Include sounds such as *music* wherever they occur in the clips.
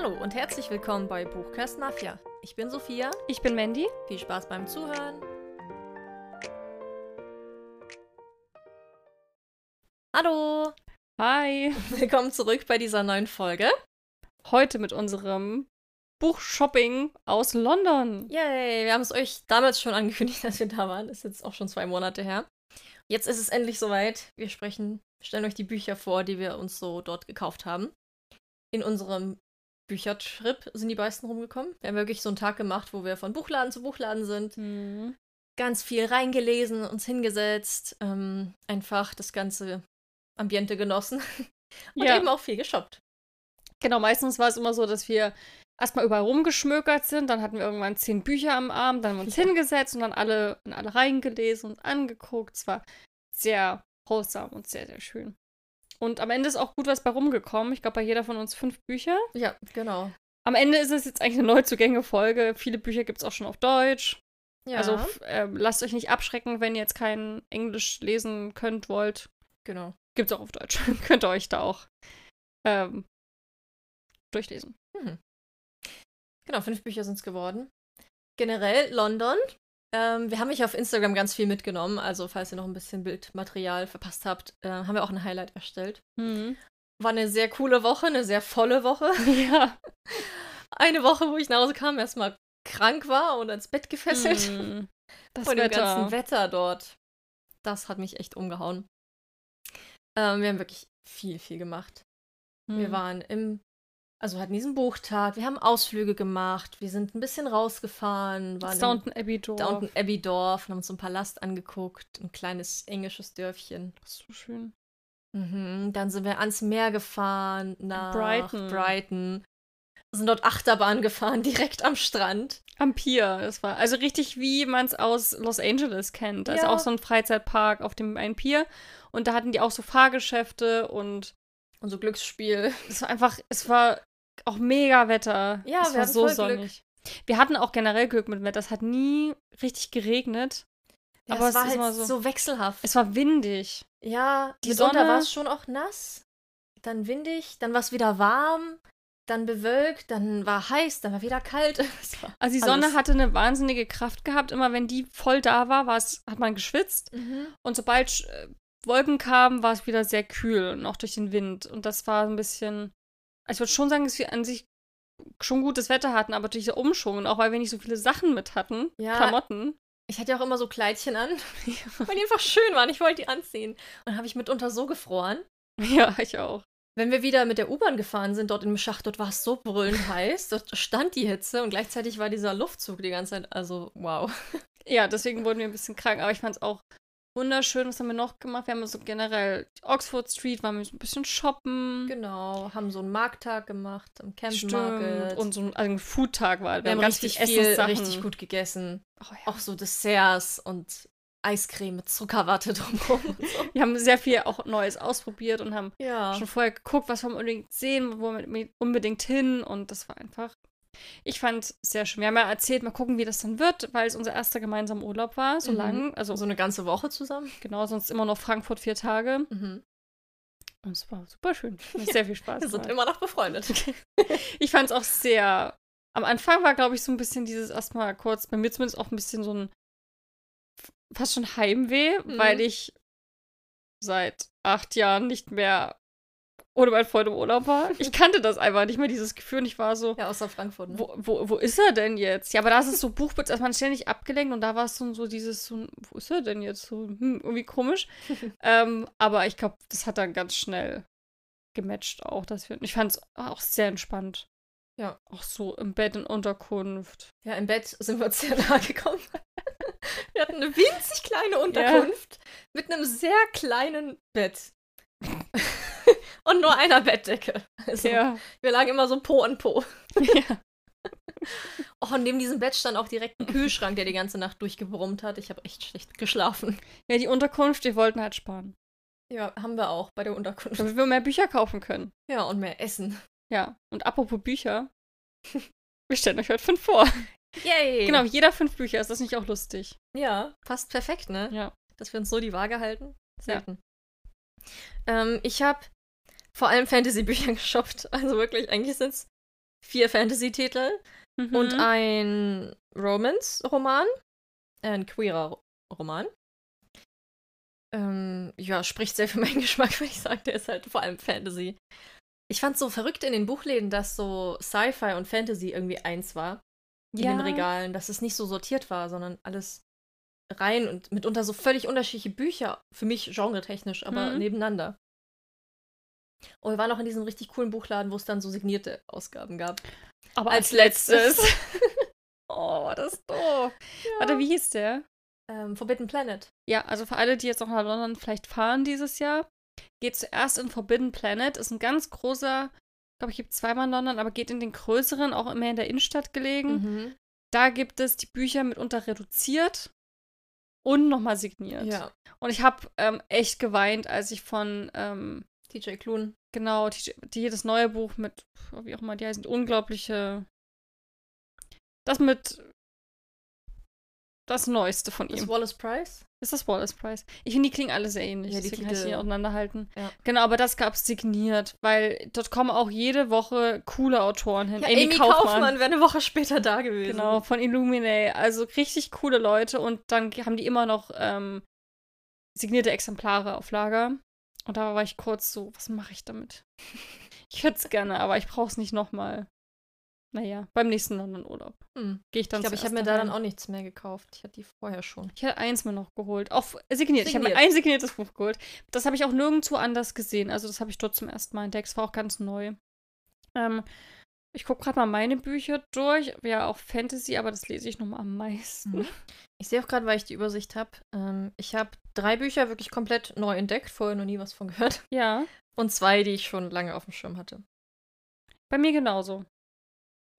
Hallo und herzlich willkommen bei Buchcast Mafia. Ich bin Sophia. Ich bin Mandy. Viel Spaß beim Zuhören. Hallo. Hi. Willkommen zurück bei dieser neuen Folge. Heute mit unserem Buchshopping aus London. Yay, wir haben es euch damals schon angekündigt, *laughs* dass wir da waren. Das ist jetzt auch schon zwei Monate her. Jetzt ist es endlich soweit. Wir sprechen, stellen euch die Bücher vor, die wir uns so dort gekauft haben. In unserem Büchertrip sind die meisten rumgekommen. Wir haben wirklich so einen Tag gemacht, wo wir von Buchladen zu Buchladen sind. Mhm. Ganz viel reingelesen, uns hingesetzt, ähm, einfach das ganze Ambiente genossen *laughs* und Ja. eben auch viel geshoppt. Genau, meistens war es immer so, dass wir erstmal überall rumgeschmökert sind, dann hatten wir irgendwann zehn Bücher am Abend, dann haben wir uns Ja. hingesetzt und dann alle in alle reingelesen und angeguckt. Es war sehr wholesome und sehr, sehr schön. Und am Ende ist auch gut was bei rumgekommen. Ich glaube, bei jeder von uns fünf Bücher. Ja, genau. Am Ende ist es jetzt eigentlich eine Neuzugänge-Folge. Viele Bücher gibt es auch schon auf Deutsch. Ja, Also ähm, lasst euch nicht abschrecken, wenn ihr jetzt kein Englisch lesen könnt, wollt. genau. Gibt's auch auf Deutsch. *laughs* Könnt ihr euch da auch ähm, durchlesen. Genau, fünf Bücher sind es geworden. Generell London. Ähm, wir haben mich auf Instagram ganz viel mitgenommen. Also, falls ihr noch ein bisschen Bildmaterial verpasst habt, äh, haben wir auch ein Highlight erstellt. War eine sehr coole Woche, eine sehr volle Woche. *laughs* *laughs* Ja. Eine Woche, wo ich nach Hause kam, erstmal krank war und ans Bett gefesselt. Hm. *laughs* Das Von dem Wetter. ganzen Wetter dort. Das hat mich echt umgehauen. Ähm, wir haben wirklich viel, viel gemacht. Wir Hm. waren im, also hatten diesen Buchtag, wir haben Ausflüge gemacht, wir sind ein bisschen rausgefahren, waren Downton Abbey Dorf. Downton Abbey Dorf und haben uns einen Palast angeguckt, ein kleines englisches Dörfchen. Das ist so schön. Mhm. Dann sind wir ans Meer gefahren, nach Brighton. Brighton. Sind dort Achterbahn gefahren, *laughs* direkt am Strand. Am Pier. Das war also richtig, wie man es aus Los Angeles kennt. Da ist Ja. auch so ein Freizeitpark auf dem einen Pier. Und da hatten die auch so Fahrgeschäfte und Und so Glücksspiel. es war einfach, es war auch mega Wetter. Ja, es wir war hatten so voll Glück. sonnig. Wir hatten auch generell Glück mit dem Wetter. Es hat nie richtig geregnet. Ja, Aber es es war ist halt immer so, so- wechselhaft. Es war windig. ja, die Sonne- war es schon auch nass, dann windig, dann war es wieder warm, dann bewölkt, dann war heiß, dann war wieder kalt. *laughs* Es war Also die alles. Sonne hatte eine wahnsinnige Kraft gehabt. Immer wenn die voll da war, es, hat man geschwitzt. Mhm. Und sobald äh, Wolken kamen, war es wieder sehr kühl und auch durch den Wind. Und das war ein bisschen. Also ich würde schon sagen, dass wir an sich schon gutes Wetter hatten, aber durch der Umschwung und auch weil wir nicht so viele Sachen mit hatten, Ja. Klamotten. Ich hatte ja auch immer so Kleidchen an, *laughs* weil die einfach schön waren. Ich wollte die anziehen. Und habe ich mitunter so gefroren. Ja, ich auch. Wenn wir wieder mit der U-Bahn gefahren sind, dort im Schacht, dort war es so brüllend heiß. Dort stand die Hitze und gleichzeitig war dieser Luftzug die ganze Zeit. Also, wow. Ja, deswegen wurden wir ein bisschen krank, aber ich fand es auch wunderschön. Was haben wir noch gemacht? Wir haben so generell die Oxford Street, waren wir so ein bisschen shoppen. Genau. Haben so einen Markttag gemacht am Camp Stimmt. Market. Und so ein, also ein Foodtag war. wir haben richtig viel, richtig gut gegessen. Oh, ja. Auch so Desserts und Eiscreme mit Zuckerwatte *laughs* drumherum. und so. Wir haben sehr viel auch Neues ausprobiert und haben Ja. schon vorher geguckt, was wir unbedingt sehen, wo wir unbedingt hin. Und das war einfach. Ich fand es sehr schön. Wir haben ja erzählt, mal gucken, wie das dann wird, weil es unser erster gemeinsamer Urlaub war, so Mhm. lang. Also So eine ganze Woche zusammen. genau, sonst immer noch Frankfurt vier Tage. Mhm. Und es war super schön. *laughs* Hat sehr viel Spaß Wir sind immer noch befreundet. *laughs* Ich fand es auch sehr. Am Anfang war, glaube ich, so ein bisschen dieses erstmal kurz, bei mir zumindest auch ein bisschen so ein fast schon Heimweh, Mhm. weil ich seit acht Jahren nicht mehr ohne meinen Freund im Urlaub war. Ich kannte das einfach nicht mehr, dieses Gefühl. Und ich war so, Ja, außer Frankfurt. Ne? wo, wo, wo ist er denn jetzt? Ja, aber da ist es so Buchbitz, ist man ständig abgelenkt und da war es so, so dieses, so, wo ist er denn jetzt? So, hm, irgendwie komisch. *laughs* ähm, aber ich glaube, das hat dann ganz schnell gematcht auch. Dass wir, ich fand es auch sehr entspannt. Ja. Auch so im Bett in Unterkunft. Ja, im Bett sind wir uns sehr nahe gekommen. *laughs* Wir hatten eine winzig kleine Unterkunft mit einem sehr kleinen Bett. Und nur einer Bettdecke. Also, Ja. Wir lagen immer so Po an Po. ja. *laughs* Oh, und neben diesem Bett stand auch direkt ein Kühlschrank, der die ganze Nacht durchgebrummt hat. Ich habe echt schlecht geschlafen. Ja, die Unterkunft, wir wollten halt sparen. Ja, haben wir auch bei der Unterkunft. Damit wir mehr Bücher kaufen können. Ja, und mehr Essen. Ja. Und apropos Bücher. Wir stellen euch heute fünf vor. Yay! Genau, jeder fünf Bücher. Ist das nicht auch lustig? Ja, passt perfekt, ne? Ja. Dass wir uns so die Waage halten. Selten. Ähm, ich habe vor allem Fantasy-Bücher *laughs* geshoppt. Also wirklich, eigentlich sind es vier Fantasy-Titel Mhm. und ein Romance-Roman. Äh, ein queerer Roman. Ähm, ja, spricht sehr für meinen *laughs* Geschmack, wenn ich sage, der ist halt vor allem Fantasy. Ich fand so verrückt in den Buchläden, dass so Sci-Fi und Fantasy irgendwie eins war. In den Regalen, dass es nicht so sortiert war, sondern alles rein und mitunter so völlig unterschiedliche Bücher. Für mich genretechnisch, aber Mhm. nebeneinander. Und wir waren auch in diesem richtig coolen Buchladen, wo es dann so signierte Ausgaben gab. Aber als als letztes. *laughs* oh, das ist doof. Warte, wie hieß der? Ähm, Forbidden Planet. Ja, also für alle, die jetzt noch nach London vielleicht fahren dieses Jahr, geht zuerst in Forbidden Planet. Ist ein ganz großer, ich glaube, ich gibt zweimal in London, aber geht in den größeren, auch immer in der Innenstadt gelegen. Mhm. Da gibt es die Bücher mitunter reduziert und nochmal signiert. Ja. Und ich habe ähm, echt geweint, als ich von, ähm, TJ Klun. genau, die, die das neue Buch mit, wie auch immer die heißen, unglaubliche, das mit, das Neueste von Das ihm. Wallace Price. Ist das Wallace Price? Ich finde, die klingen alle sehr ähnlich. Ja, die deswegen kann ich die auseinanderhalten. Ja. Genau, aber das gab es signiert, weil dort kommen auch jede Woche coole Autoren hin. Ja, Amy, Kaufmann, wäre eine Woche später da gewesen. Genau, von Illuminae. Also richtig coole Leute und dann haben die immer noch ähm, signierte Exemplare auf Lager. Und da war ich kurz so, was mache ich damit? *laughs* Ich hätte es gerne, aber ich brauche es nicht nochmal. Naja, beim nächsten London-Urlaub Hm. gehe ich dann Ich glaube, ich habe mir da dann auch nichts mehr gekauft. Ich hatte die vorher schon. Ich hätte eins mir noch geholt. Auch signiert. Ich habe mir Signiert. ein signiertes Buch geholt. Das habe ich auch nirgendwo anders gesehen. Also das habe ich dort zum ersten Mal entdeckt. Es war auch ganz neu. Ähm, ich gucke gerade mal meine Bücher durch. Ja, auch Fantasy, aber das lese ich nochmal am meisten. Mhm. Ich sehe auch gerade, weil ich die Übersicht habe. Ähm, ich habe drei Bücher wirklich komplett neu entdeckt, vorher noch nie was von gehört. *laughs* Ja, Und zwei, die ich schon lange auf dem Schirm hatte. bei mir genauso.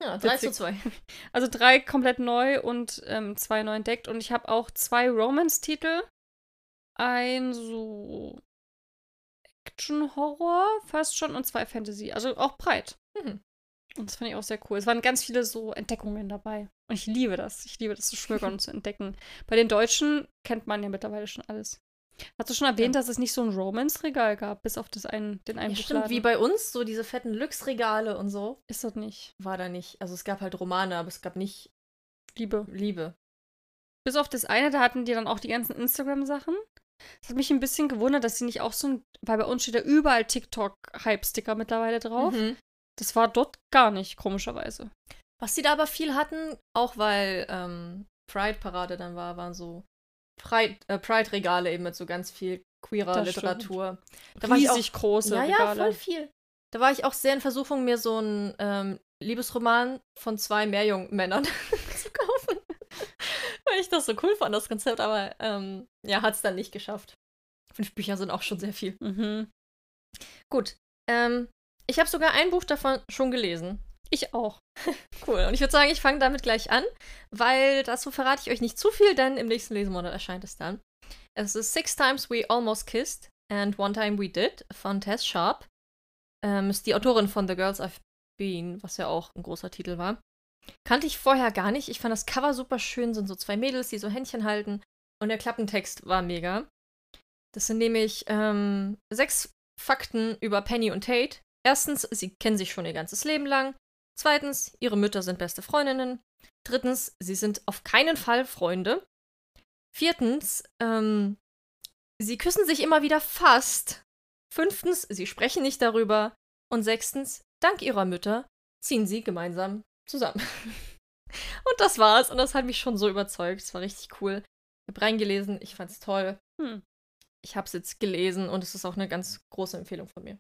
Ja, drei Witzig. zu zwei. *laughs* Also drei komplett neu und ähm, zwei neu entdeckt. Und ich habe auch zwei Romance-Titel. Ein so Action-Horror fast schon und zwei Fantasy. Also auch breit. Mhm. Und das fand ich auch sehr cool. Es waren ganz viele so Entdeckungen dabei. Und ich liebe das. Ich liebe das zu schmökern und zu *laughs* entdecken. Bei den Deutschen kennt man ja mittlerweile schon alles. Hast du schon erwähnt, Ja. dass es nicht so ein Romance-Regal gab, bis auf das einen, den einen Ja, stimmt, Buchladen? wie bei uns, so diese fetten Lux-Regale und so, Ist das nicht. war da nicht. Also es gab halt Romane, aber es gab nicht Liebe. Liebe. Bis auf das eine, da hatten die dann auch die ganzen Instagram-Sachen. Das hat mich ein bisschen gewundert, dass sie nicht auch so ein, weil bei uns steht ja überall TikTok-Hype-Sticker mittlerweile drauf. Mhm. Das war dort gar nicht, komischerweise. Was sie da aber viel hatten, auch weil ähm, Pride-Parade dann war, waren so Pride- äh, Pride-Regale eben mit so ganz viel queerer Das stimmt. Literatur. Da war ich auch- Riesig große Ja, ja, Regale. voll viel. Da war ich auch sehr in Versuchung, mir so einen ähm, Liebesroman von zwei Meerjungmännern *laughs* zu kaufen. *laughs* Weil ich das so cool fand, das Konzept, aber ähm, ja, hat es dann nicht geschafft. Fünf Bücher sind auch schon sehr viel. Mhm. Gut. Ähm, ich habe sogar ein Buch davon schon gelesen. Ich auch. *laughs* Cool. Und ich würde sagen, ich fange damit gleich an, weil dazu verrate ich euch nicht zu viel, denn im nächsten Lesemonat erscheint es dann. Es ist Six Times We Almost Kissed and One Time We Did von Tess Sharp. Ähm, ist die Autorin von The Girls I've Been, was ja auch ein großer Titel war. Kannte ich vorher gar nicht. Ich fand das Cover super schön, sind so zwei Mädels, die so Händchen halten. Und der Klappentext war mega. Das sind nämlich ähm, sechs Fakten über Penny und Tate. Erstens, sie kennen sich schon ihr ganzes Leben lang. Zweitens, ihre Mütter sind beste Freundinnen. Drittens, sie sind auf keinen Fall Freunde. Viertens, ähm, sie küssen sich immer wieder fast. Fünftens, sie sprechen nicht darüber. Und sechstens, dank ihrer Mütter ziehen sie gemeinsam zusammen. *laughs* und das war's. Und das hat mich schon so überzeugt. Es war richtig cool. Ich habe reingelesen, ich fand's toll. Hm. Ich habe es jetzt gelesen und es ist auch eine ganz große Empfehlung von mir.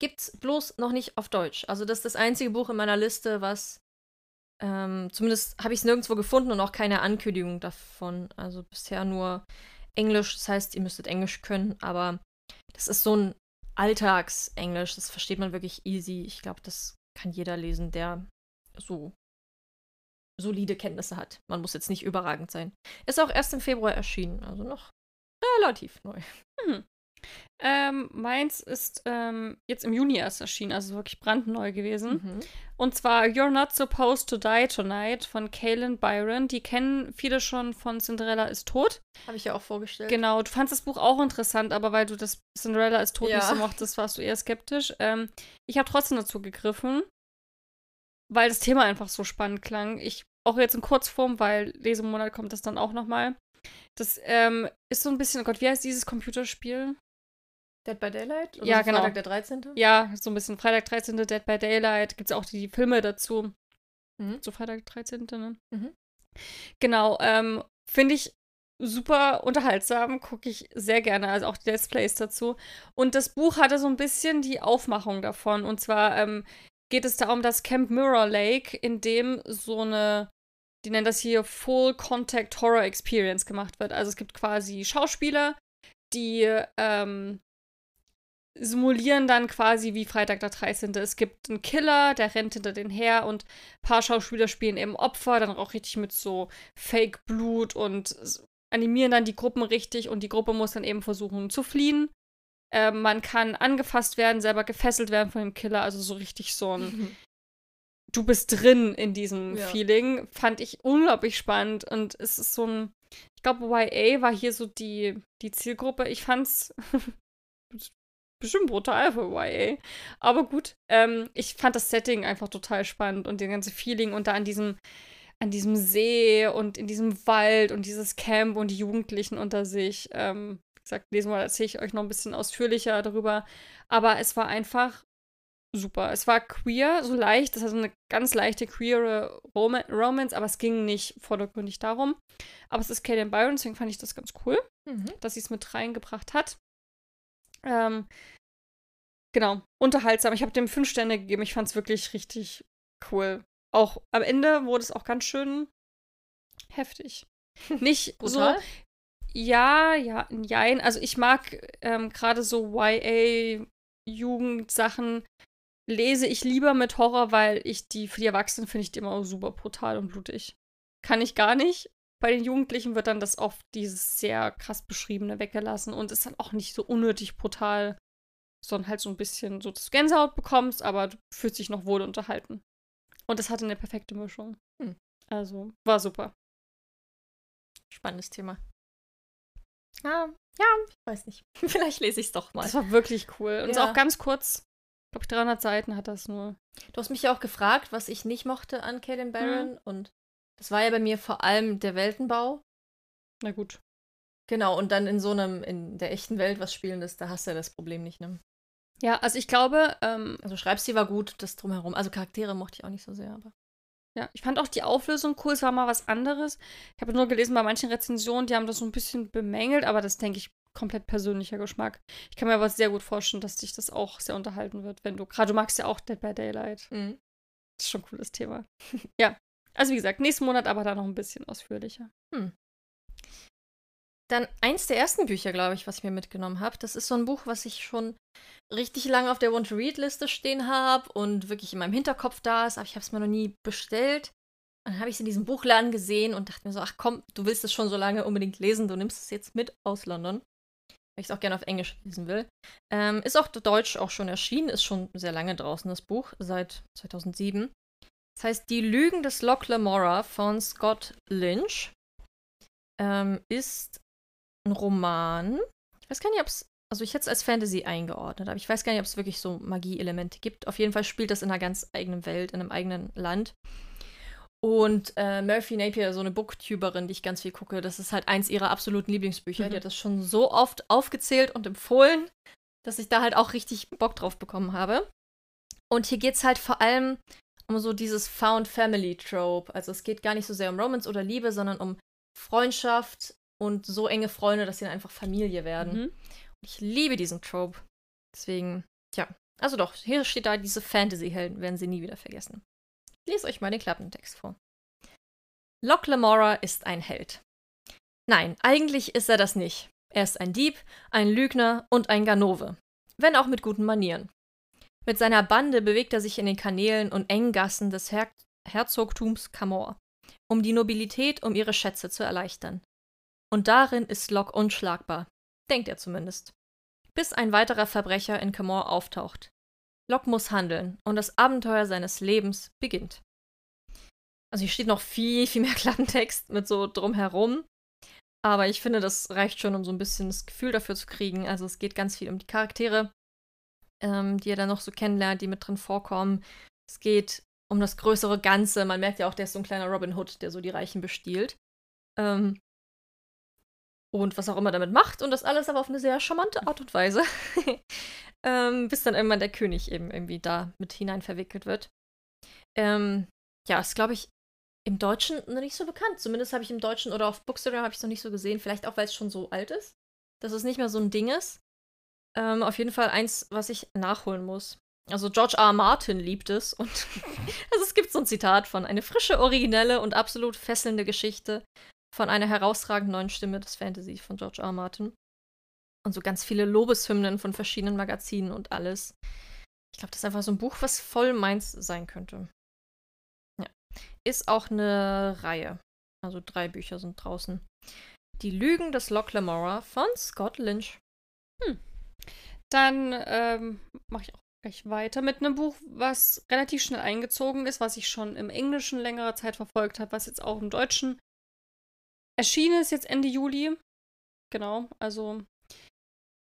Gibt's bloß noch nicht auf Deutsch. Also das ist das einzige Buch in meiner Liste, was ähm, zumindest habe ich es nirgendwo gefunden und auch keine Ankündigung davon. Also bisher nur Englisch. Das heißt, ihr müsstet Englisch können, aber das ist so ein Alltagsenglisch. Das versteht man wirklich easy. Ich glaube, das kann jeder lesen, der so solide Kenntnisse hat. Man muss jetzt nicht überragend sein. Ist auch erst im Februar erschienen, also noch relativ neu. Ähm, meins ist ähm, jetzt im Juni erst erschienen, also wirklich brandneu gewesen. Mhm. Und zwar You're Not Supposed to Die Tonight von Kaylin Byron. Die kennen viele schon von Cinderella ist tot. Habe ich ja auch vorgestellt. Genau, du fandst das Buch auch interessant, aber weil du das Cinderella ist tot Ja. nicht so mochtest, warst du eher skeptisch. Ähm, ich habe trotzdem dazu gegriffen. weil das Thema einfach so spannend klang. Ich auch jetzt in Kurzform, weil Lesemonat kommt das dann auch nochmal. Das ähm, ist so ein bisschen, oh Gott, wie heißt dieses Computerspiel? Dead by Daylight? Ja, genau. Freitag der 13. Ja, so ein bisschen Freitag 13. Dead by Daylight. Gibt es auch die Filme dazu. Mhm. So Freitag 13. Ne? Mhm. Genau, ähm, finde ich super unterhaltsam, gucke ich sehr gerne, also auch die Let's Plays dazu. Und das Buch hatte so ein bisschen die Aufmachung davon. Und zwar ähm, geht es da um das Camp Mirror Lake, in dem so eine, die nennen das hier Full Contact Horror Experience gemacht wird. Also es gibt quasi Schauspieler, die ähm, simulieren dann quasi wie Freitag der 13. Es gibt einen Killer, der rennt hinter den her und ein paar Schauspieler spielen eben Opfer, dann auch richtig mit so Fake-Blut und animieren dann die Gruppen richtig und die Gruppe muss dann eben versuchen zu fliehen. Äh, man kann angefasst werden, selber gefesselt werden von dem Killer, also so richtig so ein Du bist drin in diesem Ja. Feeling. Fand ich unglaublich spannend und es ist so ein, ich glaube, YA war hier so die, die Zielgruppe. Ich fand's *laughs* bestimmt brutal für YA. Aber gut, ähm, ich fand das Setting einfach total spannend und den ganze Feeling und da an diesem, an diesem See und in diesem Wald und dieses Camp und die Jugendlichen unter sich. Ähm, wie gesagt, lesen wir, erzähle ich euch noch ein bisschen ausführlicher darüber. Aber es war einfach super. Es war queer, so leicht. Das hat so eine ganz leichte queere Rom Romance, aber es ging nicht vordergründig darum. Aber es ist Kaden Byron, deswegen fand ich das ganz cool Mhm. dass sie es mit reingebracht hat. Ähm, genau, unterhaltsam. Ich habe dem fünf Sterne gegeben. Ich fand es wirklich richtig cool. Auch am Ende wurde es auch ganz schön heftig. *laughs* Nicht so, Brutal? ja, ja, jein. Also ich mag ähm, gerade so YA-Jugendsachen lese ich lieber mit Horror, weil ich die, für die Erwachsenen finde ich die immer super brutal und blutig. Kann ich gar nicht. Bei den Jugendlichen wird dann das oft dieses sehr krass beschriebene weggelassen und ist dann auch nicht so unnötig brutal, sondern halt so ein bisschen so, dass du Gänsehaut bekommst, aber du fühlst dich noch wohl unterhalten. Und das hatte eine perfekte Mischung. Hm. Also, war super. Spannendes Thema. Ja, ja, ich weiß nicht. *laughs* Vielleicht lese ich es doch mal. Das war wirklich cool. Und ist Ja. auch ganz kurz. Ich glaube, 300 Seiten hat das nur. Du hast mich ja auch gefragt, was ich nicht mochte an Kaden Barron. Und das war ja bei mir vor allem der Weltenbau. Na gut. Genau, und dann in so einem, in der echten Welt was Spielendes, da hast du ja das Problem nicht, ne? Ja, also ich glaube, ähm, Also Schreibstil war gut, das drumherum. Also Charaktere mochte ich auch nicht so sehr, aber. Ja, ich fand auch die Auflösung cool. Es war mal was anderes. Ich habe nur gelesen bei manchen Rezensionen, die haben das so ein bisschen bemängelt, aber das denke ich komplett persönlicher Geschmack. Ich kann mir aber sehr gut vorstellen, dass dich das auch sehr unterhalten wird, wenn du gerade du magst ja auch Dead by Daylight. Mhm. Das ist schon ein cooles Thema. *laughs* ja. Also wie gesagt, nächsten Monat aber dann noch ein bisschen ausführlicher. Dann eins der ersten Bücher, glaube ich, was ich mir mitgenommen habe. Das ist so ein Buch, was ich schon richtig lange auf der Want-to-Read-Liste stehen habe und wirklich in meinem Hinterkopf da ist, aber ich habe es mir noch nie bestellt. Und dann habe ich es in diesem Buchladen gesehen und dachte mir so, ach komm, du willst es schon so lange unbedingt lesen, du nimmst es jetzt mit aus London. Weil ich es auch gerne auf Englisch lesen will. Ähm, ist auch Deutsch auch schon erschienen, ist schon sehr lange draußen, das Buch, seit 2007. Das heißt Die Lügen des Loch Lamora von Scott Lynch. Ähm, ist ein Roman. Ich weiß gar nicht, ob es. Also, ich hätte es als Fantasy eingeordnet, aber ich weiß gar nicht, ob es wirklich so Magie-Elemente gibt. Auf jeden Fall spielt das in einer ganz eigenen Welt, in einem eigenen Land. Und äh, Murphy Napier, so eine Booktuberin, die ich ganz viel gucke, das ist halt eins ihrer absoluten Lieblingsbücher. Mhm. Die hat das schon so oft aufgezählt und empfohlen, dass ich da halt auch richtig Bock drauf bekommen habe. Und hier geht es halt vor allem um so dieses Found Family Trope. Also es geht gar nicht so sehr um Romance oder Liebe, sondern um Freundschaft und so enge Freunde, dass sie dann einfach Familie werden. Mhm. Und ich liebe diesen Trope. Deswegen, tja. Also doch, hier steht da, diese Fantasy-Helden werden sie nie wieder vergessen. Ich lese euch mal den Klappentext vor. Locke Lamora ist ein Held. Nein, eigentlich ist er das nicht. Er ist ein Dieb, ein Lügner und ein Ganove. Wenn auch mit guten Manieren. Mit seiner Bande bewegt er sich in den Kanälen und engen Gassen des Her Herzogtums Camor, um die Nobilität um ihre Schätze zu erleichtern. Und darin ist Locke unschlagbar. Denkt er zumindest. Bis ein weiterer Verbrecher in Camor auftaucht. Locke muss handeln und das Abenteuer seines Lebens beginnt. Also hier steht noch viel, viel mehr *laughs* Klappentext mit so drumherum. Aber ich finde, das reicht schon, um so ein bisschen das Gefühl dafür zu kriegen. Also es geht ganz viel um die Charaktere, ähm, die ihr dann noch so kennenlernt, die mit drin vorkommen. Es geht um das größere Ganze. Man merkt ja auch, der ist so ein kleiner Robin Hood, der so die Reichen bestiehlt. Ähm, und was auch immer damit macht. Und das alles aber auf eine sehr charmante Art und Weise. *laughs* ähm, bis dann irgendwann der König eben irgendwie da mit hinein verwickelt wird. Ähm, ja, ist, glaube ich, im Deutschen noch nicht so bekannt. Zumindest habe ich im Deutschen oder auf Bookstagram habe ich es noch nicht so gesehen. Vielleicht auch, weil es schon so alt ist. Dass es nicht mehr so ein Ding ist. Ähm, auf jeden Fall eins, was ich nachholen muss. Also George R. Martin liebt es und *laughs* also es gibt so ein Zitat von eine frische, originelle und absolut fesselnde Geschichte von einer herausragenden neuen Stimme des Fantasy von George R. R. Martin. Und so ganz viele Lobeshymnen von verschiedenen Magazinen und alles. Ich glaube, das ist einfach so ein Buch, was voll meins sein könnte. Ja. Ist auch eine Reihe. Also drei Bücher sind draußen. Die Lügen des Loch Lamora von Scott Lynch. Hm. Dann ähm, mache ich auch gleich weiter mit einem Buch, was relativ schnell eingezogen ist, was ich schon im Englischen längere Zeit verfolgt habe, was jetzt auch im Deutschen erschienen ist, jetzt Ende Juli. Genau, also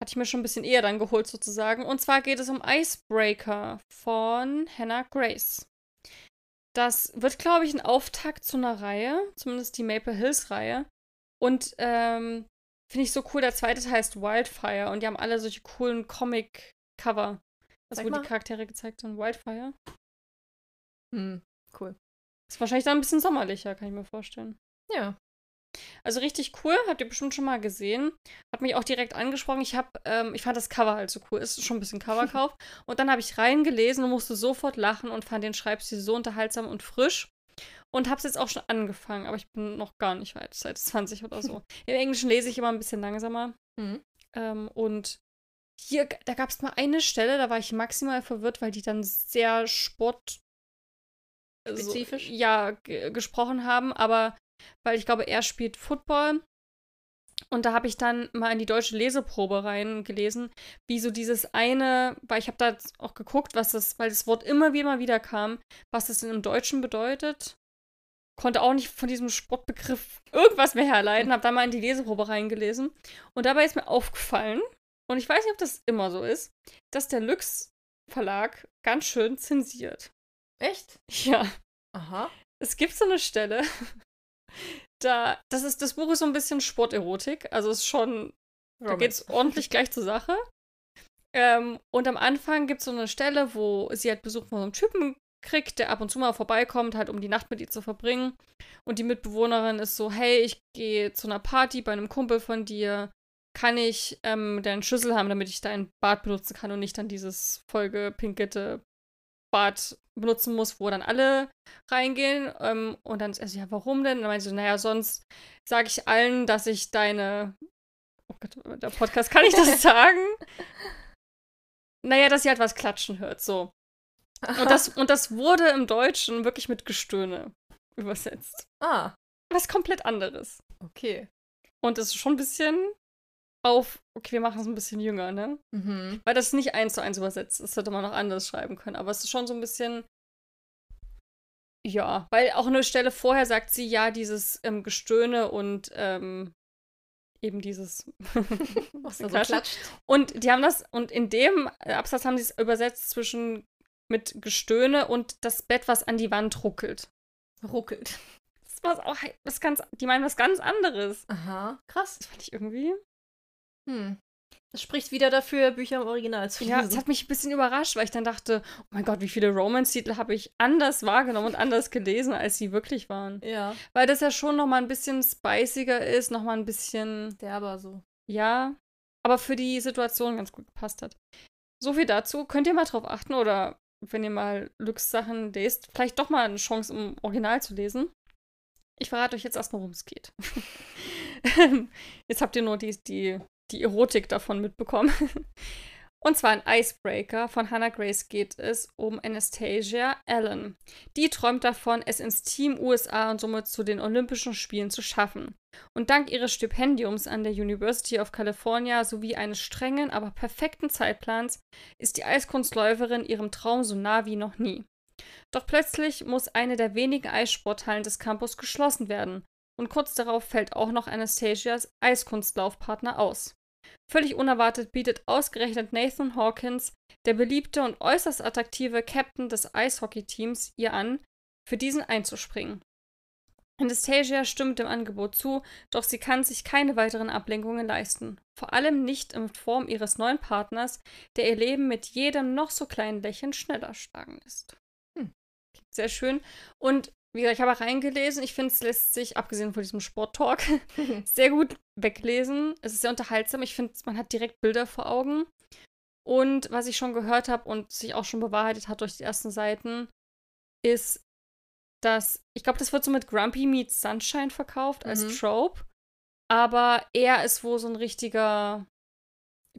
hatte ich mir schon ein bisschen eher dann geholt sozusagen. Und zwar geht es um Icebreaker von Hannah Grace. Das wird, glaube ich, ein Auftakt zu einer Reihe, zumindest die Maple Hills Reihe. Und ähm, finde ich so cool, der zweite Teil heißt Wildfire und die haben alle solche coolen Comic-Cover. Also wo die Charaktere gezeigt sind. Wildfire. Hm, cool. Ist wahrscheinlich dann ein bisschen sommerlicher, kann ich mir vorstellen. Ja. Also richtig cool, habt ihr bestimmt schon mal gesehen. Hat mich auch direkt angesprochen. Ich habe, ähm, ich fand das Cover halt so cool. Ist schon ein bisschen Coverkauf. *laughs* und dann habe ich reingelesen und musste sofort lachen und fand den Schreibstil so unterhaltsam und frisch. Und habe es jetzt auch schon angefangen, aber ich bin noch gar nicht weit, seit 20 oder so. *laughs* Im Englischen lese ich immer ein bisschen langsamer. Mhm. Ähm, und hier, da gab es mal eine Stelle, da war ich maximal verwirrt, weil die dann sehr Sport. Spezifisch? So, ja, gesprochen haben, aber weil ich glaube, er spielt Football. Und da habe ich dann mal in die deutsche Leseprobe reingelesen, wie so dieses eine, weil ich habe da auch geguckt, was das, weil das Wort immer wieder wieder kam, was das denn im Deutschen bedeutet. Konnte auch nicht von diesem Sportbegriff irgendwas mehr herleiten, habe da mal in die Leseprobe reingelesen. Und dabei ist mir aufgefallen, und ich weiß nicht, ob das immer so ist, dass der Lux Verlag ganz schön zensiert. Echt? Ja. Aha. Es gibt so eine Stelle, da, das ist, das Buch ist so ein bisschen Sporterotik, also ist schon, da geht's ordentlich gleich zur Sache. Ähm, und am Anfang gibt es so eine Stelle, wo sie halt Besuch von so einem Typen kriegt, der ab und zu mal vorbeikommt, halt um die Nacht mit ihr zu verbringen. Und die Mitbewohnerin ist so, hey, ich gehe zu einer Party bei einem Kumpel von dir. Kann ich ähm, deinen Schlüssel haben, damit ich dein Bad benutzen kann und nicht dann dieses vollgepinkete Bad benutzen muss, wo dann alle reingehen. Ähm, und dann ist er so, ja, warum denn? Und dann meinte sie so, naja, sonst sage ich allen, dass ich deine. Oh Gott, der Podcast, kann ich das *laughs* sagen? naja, dass sie halt was klatschen hört, so. Und das, und das wurde im Deutschen wirklich mit Gestöhne übersetzt. Ah. Was komplett anderes. Okay. Und es ist schon ein bisschen auf, okay, wir machen es ein bisschen jünger, ne? Mhm. Weil das nicht eins zu eins übersetzt. Das hätte man noch anders schreiben können. Aber es ist schon so ein bisschen. Ja, weil auch eine Stelle vorher sagt sie ja dieses ähm, Gestöhne und ähm, eben dieses *laughs* was *laughs* da so klatscht. Und die haben das, und in dem Absatz haben sie es übersetzt zwischen mit Gestöhne und das Bett, was an die Wand ruckelt. Ruckelt. Das war auch was ganz, die meinen was ganz anderes. Aha, krass. Das fand ich irgendwie. Hm. Das spricht wieder dafür, Bücher im Original zu lesen. Ja, es hat mich ein bisschen überrascht, weil ich dann dachte, oh mein Gott, wie viele Romance-Titel habe ich anders wahrgenommen und anders gelesen, als sie wirklich waren. Ja. Weil das ja schon noch mal ein bisschen spiciger ist, noch mal ein bisschen derber so. Ja, aber für die Situation ganz gut gepasst hat. So viel dazu. Könnt ihr mal drauf achten oder wenn ihr mal Lux-Sachen lest, vielleicht doch mal eine Chance, im Original zu lesen. Ich verrate euch jetzt erstmal, worum es geht. *laughs* jetzt habt ihr nur die, die die Erotik davon mitbekommen. *laughs* Und zwar in Icebreaker von Hannah Grace geht es um Anastasia Allen. Die träumt davon, es ins Team USA und somit zu den Olympischen Spielen zu schaffen. Und dank ihres Stipendiums an der University of California sowie eines strengen, aber perfekten Zeitplans ist die Eiskunstläuferin ihrem Traum so nah wie noch nie. Doch plötzlich muss eine der wenigen Eissporthallen des Campus geschlossen werden. Und kurz darauf fällt auch noch Anastasias Eiskunstlaufpartner aus. Völlig unerwartet bietet ausgerechnet Nathan Hawkins, der beliebte und äußerst attraktive Captain des Eishockey-Teams, ihr an, für diesen einzuspringen. Anastasia stimmt dem Angebot zu, doch sie kann sich keine weiteren Ablenkungen leisten. Vor allem nicht in Form ihres neuen Partners, der ihr Leben mit jedem noch so kleinen Lächeln schneller schlagen lässt. Hm. Sehr schön. Und wie gesagt, ich habe auch reingelesen. Ich finde, es lässt sich, abgesehen von diesem Sport-Talk, *laughs* *laughs* sehr gut weglesen. Es ist sehr unterhaltsam. Ich finde, man hat direkt Bilder vor Augen. Und was ich schon gehört habe und sich auch schon bewahrheitet hat durch die ersten Seiten, ist, dass, ich glaube, das wird so mit Grumpy Meets Sunshine verkauft als mhm. Trope. Aber er ist wohl so ein richtiger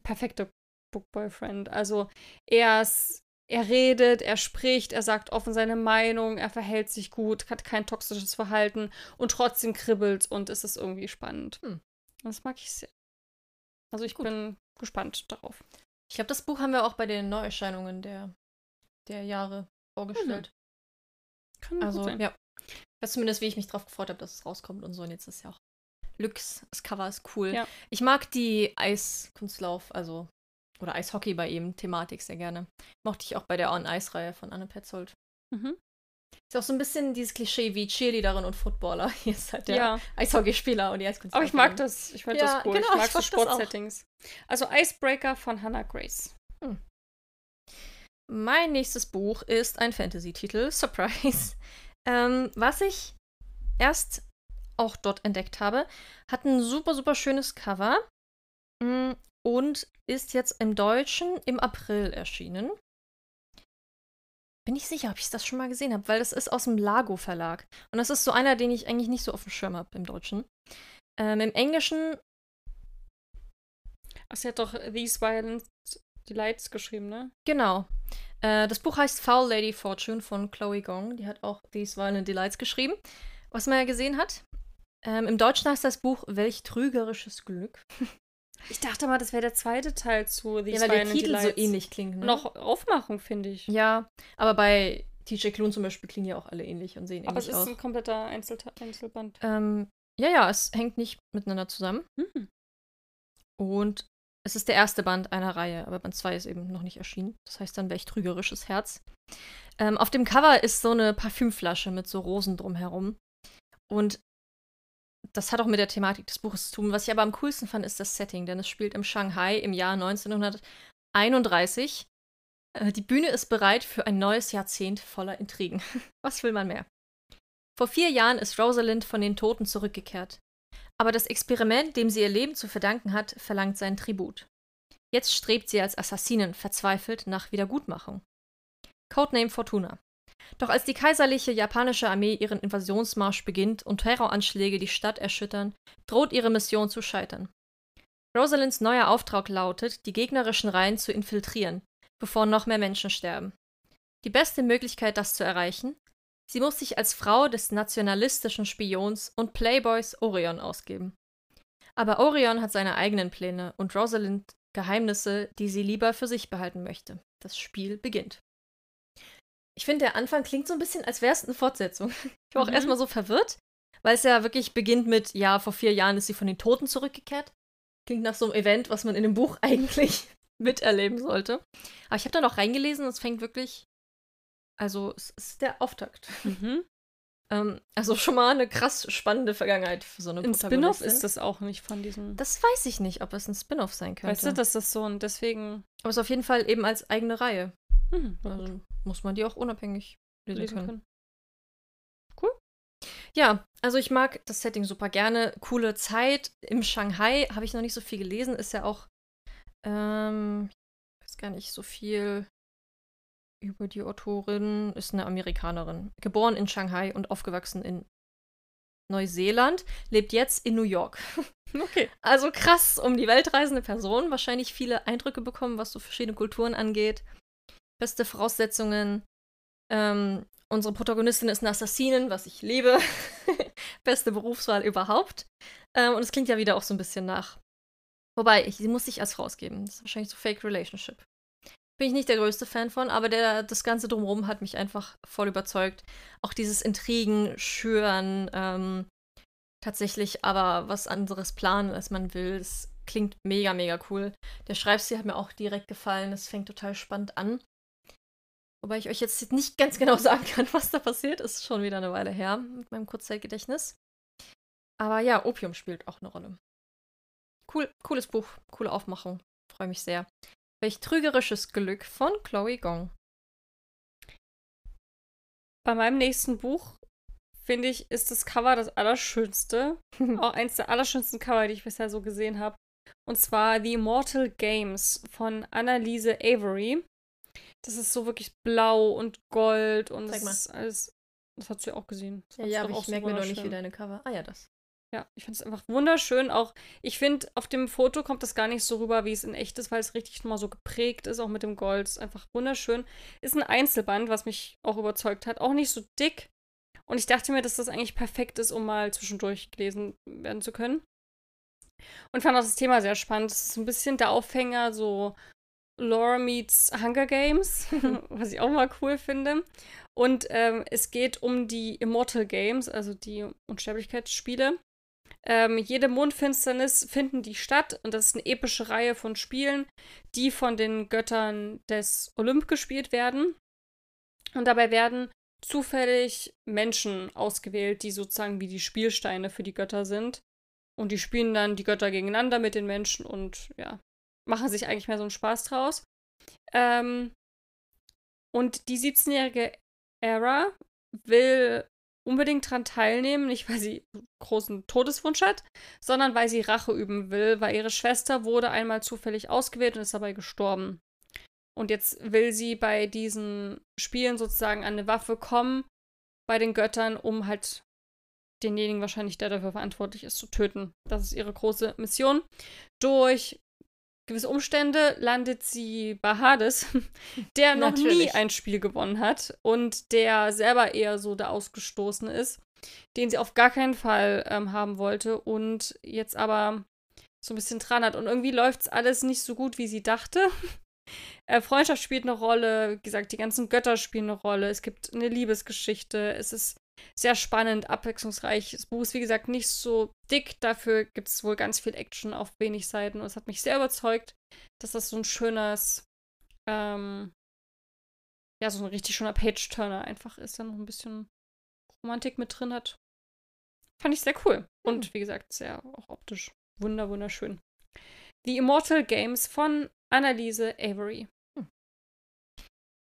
perfekter Book Boyfriend. Also er ist, er redet, er spricht, er sagt offen seine Meinung, er verhält sich gut, hat kein toxisches Verhalten und trotzdem kribbelt und es ist irgendwie spannend. Hm. Das mag ich sehr. Also ich gut. bin gespannt darauf. Ich glaube, das Buch haben wir auch bei den Neuerscheinungen der, der Jahre vorgestellt. Kann also, sein. ja. Das zumindest, wie ich mich drauf gefreut habe, dass es rauskommt und so. Und jetzt ist ja auch Lux, das Cover ist cool. Ja. Ich mag die Eiskunstlauf, also, oder Eishockey bei ihm, Thematik sehr gerne. Mochte ich auch bei der On-Ice-Reihe von Anne Petzold. Mhm. Ist auch so ein bisschen dieses Klischee wie Cheerleaderin und Footballer. *laughs* Hier ist halt der ja. Eishockeyspieler und die Eiskunstlauf. Aber ich mag das. Ich finde ja, das cool. Genau, ich mag ich so Sportsettings. Also Icebreaker von Hannah Grace. Hm. Mein nächstes Buch ist ein Fantasy-Titel, *laughs* Surprise. Ähm, was ich erst auch dort entdeckt habe, hat ein super, super schönes Cover mm, und ist jetzt im Deutschen im April erschienen. Bin ich sicher, ob ich das schon mal gesehen habe, weil das ist aus dem Lago Verlag. Und das ist so einer, den ich eigentlich nicht so auf dem Schirm habe im Deutschen. Ähm, Im Englischen. Ach, sie hat doch These Violent Delights geschrieben, ne? Genau. Äh, das Buch heißt Foul Lady Fortune von Chloe Gong. Die hat auch These Violent Delights geschrieben, was man ja gesehen hat. Ähm, Im Deutschen heißt das Buch Welch trügerisches Glück. *laughs* Ich dachte mal, das wäre der zweite Teil zu These ja, weil der Titel so ähnlich klingt. Ne? Noch Aufmachung, finde ich. Ja, aber bei TJ Klune zum Beispiel klingen ja auch alle ähnlich und sehen ähnlich aus. Aber es ist ein kompletter Einzel Einzelband. Ähm, ja, ja, es hängt nicht miteinander zusammen. Mhm. Und es ist der erste Band einer Reihe, aber Band 2 ist eben noch nicht erschienen. Das heißt dann welch trügerisches Herz. Ähm, auf dem Cover ist so eine Parfümflasche mit so Rosen drumherum. Und das hat auch mit der Thematik des Buches zu tun. Was ich aber am coolsten fand, ist das Setting, denn es spielt im Shanghai im Jahr 1931. Äh, die Bühne ist bereit für ein neues Jahrzehnt voller Intrigen. *laughs* Was will man mehr? Vor vier Jahren ist Rosalind von den Toten zurückgekehrt. Aber das Experiment, dem sie ihr Leben zu verdanken hat, verlangt seinen Tribut. Jetzt strebt sie als Assassinin verzweifelt nach Wiedergutmachung. Codename Fortuna. Doch als die kaiserliche japanische Armee ihren Invasionsmarsch beginnt und Terroranschläge die Stadt erschüttern, droht ihre Mission zu scheitern. Rosalinds neuer Auftrag lautet, die gegnerischen Reihen zu infiltrieren, bevor noch mehr Menschen sterben. Die beste Möglichkeit, das zu erreichen, Sie muss sich als Frau des nationalistischen Spions und Playboys Orion ausgeben. Aber Orion hat seine eigenen Pläne und Rosalind Geheimnisse, die sie lieber für sich behalten möchte. Das Spiel beginnt. Ich finde, der Anfang klingt so ein bisschen, als wäre es eine Fortsetzung. *laughs* Ich war mhm. auch erstmal so verwirrt, weil es ja wirklich beginnt mit, ja, vor vier Jahren ist sie von den Toten zurückgekehrt. Klingt nach so einem Event, was man in dem Buch *laughs* eigentlich miterleben sollte. Aber ich habe da noch reingelesen und es fängt wirklich also es ist der Auftakt. Mhm. *laughs* ähm, also schon mal eine krass spannende Vergangenheit für so eine Ein Spin-off ist das auch nicht von diesem. Das weiß ich nicht, ob es ein Spin-off sein könnte. Weißt du, dass das so und deswegen. Aber es ist auf jeden Fall eben als eigene Reihe. Mhm. Also muss man die auch unabhängig lesen, lesen können. können. Cool. Ja, also ich mag das Setting super gerne. Coole Zeit. Im Shanghai habe ich noch nicht so viel gelesen. Ist ja auch, ähm, ich weiß gar nicht, so viel über die Autorin ist eine Amerikanerin. Geboren in Shanghai und aufgewachsen in Neuseeland, lebt jetzt in New York. *laughs* Okay. Also krass, um die Welt reisende Person. Wahrscheinlich viele Eindrücke bekommen, was so verschiedene Kulturen angeht. Beste Voraussetzungen. Ähm, unsere Protagonistin ist eine Assassinin, was ich liebe. *laughs* Beste Berufswahl überhaupt. Ähm, und es klingt ja wieder auch so ein bisschen nach. Wobei, sie muss sich als rausgeben. Das ist wahrscheinlich so Fake Relationship. Bin ich nicht der größte Fan von, aber der, das Ganze drumherum hat mich einfach voll überzeugt. Auch dieses Intrigen, Schüren, ähm, tatsächlich aber was anderes planen, als man will. Es klingt mega, mega cool. Der Schreibstil hat mir auch direkt gefallen. Es fängt total spannend an. Wobei ich euch jetzt nicht ganz genau *laughs* sagen kann, was da passiert. Ist schon wieder eine Weile her mit meinem Kurzzeitgedächtnis. Aber ja, Opium spielt auch eine Rolle. Cool, cooles Buch, coole Aufmachung. Freue mich sehr. Welch trügerisches Glück von Chloe Gong. Bei meinem nächsten Buch, finde ich, ist das Cover das allerschönste. *laughs* auch eins der allerschönsten Cover, die ich bisher so gesehen habe. Und zwar The Immortal Games von Annalise Avery. Das ist so wirklich blau und gold und Zeig das mal. ist alles. Das hat sie auch gesehen. Das Ja, ja, aber ich merke mir noch nicht, wie deine Cover. Ah ja, das. Ja, ich finde es einfach wunderschön. Auch ich finde, auf dem Foto kommt das gar nicht so rüber, wie es in echt ist, weil es richtig nochmal so geprägt ist, auch mit dem Gold. Ist einfach wunderschön. Ist ein Einzelband, was mich auch überzeugt hat. Auch nicht so dick. Und ich dachte mir, dass das eigentlich perfekt ist, um mal zwischendurch gelesen werden zu können. Und fand auch das Thema sehr spannend. Es ist ein bisschen der Aufhänger, so Laura meets Hunger Games, *laughs* was ich auch mal cool finde. Und ähm, es geht um die Immortal Games, also die Unsterblichkeitsspiele. Ähm, jede Mondfinsternis finden die statt und das ist eine epische Reihe von Spielen, die von den Göttern des Olymp gespielt werden. Und dabei werden zufällig Menschen ausgewählt, die sozusagen wie die Spielsteine für die Götter sind. Und die spielen dann die Götter gegeneinander mit den Menschen und ja, machen sich eigentlich mehr so einen Spaß draus. Ähm, und die 17-jährige Era will unbedingt dran teilnehmen, nicht weil sie großen Todeswunsch hat, sondern weil sie Rache üben will, weil ihre Schwester wurde einmal zufällig ausgewählt und ist dabei gestorben. Und jetzt will sie bei diesen Spielen sozusagen an eine Waffe kommen bei den Göttern, um halt denjenigen wahrscheinlich, der dafür verantwortlich ist, zu töten. Das ist ihre große Mission. Durch gewisse Umstände landet sie bei Hades, *laughs* der noch nie Natürlich. ein Spiel gewonnen hat und der selber eher so der Ausgestoßene ist, den sie auf gar keinen Fall ähm, haben wollte und jetzt aber so ein bisschen dran hat. Und irgendwie läuft es alles nicht so gut, wie sie dachte. *laughs* Äh, Freundschaft spielt eine Rolle, wie gesagt, die ganzen Götter spielen eine Rolle. Es gibt eine Liebesgeschichte. Es ist sehr spannend, abwechslungsreich. Das Buch ist, wie gesagt, nicht so dick. Dafür gibt es wohl ganz viel Action auf wenig Seiten. Und es hat mich sehr überzeugt, dass das so ein schönes, ähm, ja, so ein richtig schöner Page-Turner einfach ist, der noch ein bisschen Romantik mit drin hat. Fand ich sehr cool. Und wie gesagt, sehr auch optisch wunder, wunderschön. The Immortal Games von Annalise Avery.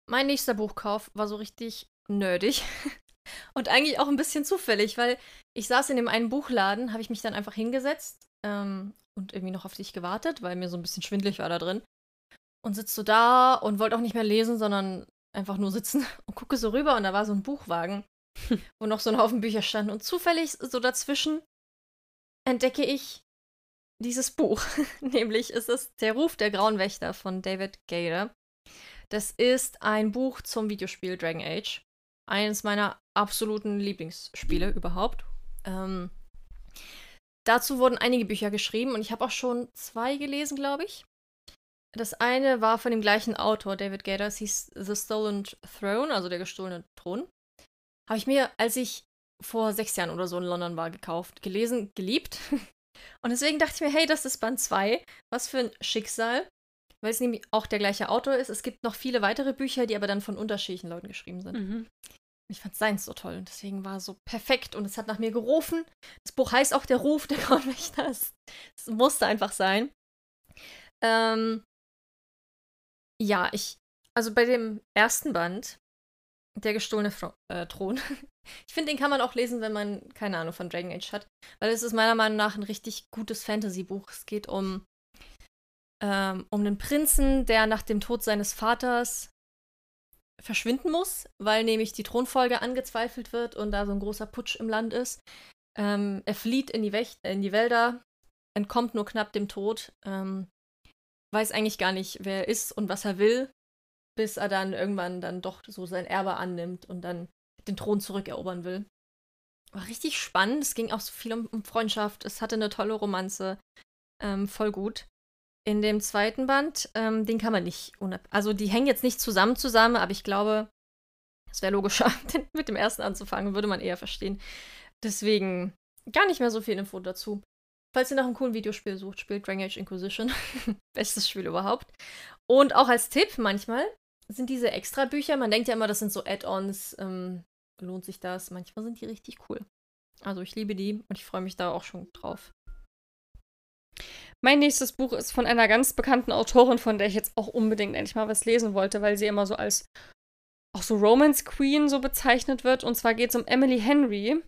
Mein nächster Buchkauf war so richtig nerdig. *laughs* Und eigentlich auch ein bisschen zufällig, weil ich saß in dem einen Buchladen, habe ich mich dann einfach hingesetzt ähm, und irgendwie noch auf dich gewartet, weil mir so ein bisschen schwindelig war da drin. Und sitze so da und wollte auch nicht mehr lesen, sondern einfach nur sitzen *laughs* und gucke so rüber und da war so ein Buchwagen, *laughs* wo noch so ein Haufen Bücher standen. Und zufällig so dazwischen entdecke ich dieses Buch. *laughs* Nämlich ist es Der Ruf der Grauen Wächter von David Gader. Das ist ein Buch zum Videospiel Dragon Age. Eines meiner absoluten Lieblingsspiele überhaupt. Ähm, dazu wurden einige Bücher geschrieben und ich habe auch schon zwei gelesen, glaube ich. Das eine war von dem gleichen Autor, David Gader, es hieß The Stolen Throne, also der gestohlene Thron. Habe ich mir, als ich vor sechs Jahren oder so in London war, gekauft, gelesen, geliebt. *laughs* Und deswegen dachte ich mir, hey, das ist Band 2. Was für ein Schicksal. Weil es nämlich auch der gleiche Autor ist. Es gibt noch viele weitere Bücher, die aber dann von unterschiedlichen Leuten geschrieben sind. Mhm. Ich fand seins so toll und deswegen war es so perfekt und es hat nach mir gerufen. Das Buch heißt auch Der Ruf der Graunwächter. Es, es musste einfach sein. Ähm, ja, ich, also bei dem ersten Band, Der gestohlene Fro äh, Thron, *laughs* ich finde, den kann man auch lesen, wenn man keine Ahnung von Dragon Age hat, weil es ist meiner Meinung nach ein richtig gutes Fantasy-Buch. Es geht um, ähm, um einen Prinzen, der nach dem Tod seines Vaters verschwinden muss, weil nämlich die Thronfolge angezweifelt wird und da so ein großer Putsch im Land ist. Ähm, er flieht in die, Wächt in die Wälder, entkommt nur knapp dem Tod, ähm, weiß eigentlich gar nicht, wer er ist und was er will, bis er dann irgendwann dann doch so sein Erbe annimmt und dann den Thron zurückerobern will. War richtig spannend. Es ging auch so viel um, um Freundschaft. Es hatte eine tolle Romanze. Ähm, voll gut. In dem zweiten Band, ähm, den kann man nicht. Also, die hängen jetzt nicht zusammen zusammen, aber ich glaube, es wäre logischer, *laughs* mit dem ersten anzufangen, würde man eher verstehen. Deswegen gar nicht mehr so viel Info dazu. falls ihr nach einem coolen Videospiel sucht, spielt Dragon Age Inquisition. *laughs* Bestes Spiel überhaupt. Und auch als Tipp manchmal sind diese Extra-Bücher, man denkt ja immer, das sind so Add-ons, ähm, lohnt sich das. Manchmal sind die richtig cool. Also ich liebe die und ich freue mich da auch schon drauf. Mein nächstes Buch ist von einer ganz bekannten Autorin, von der ich jetzt auch unbedingt endlich mal was lesen wollte, weil sie immer so als auch so Romance Queen so bezeichnet wird. Und zwar geht es um Emily Henry.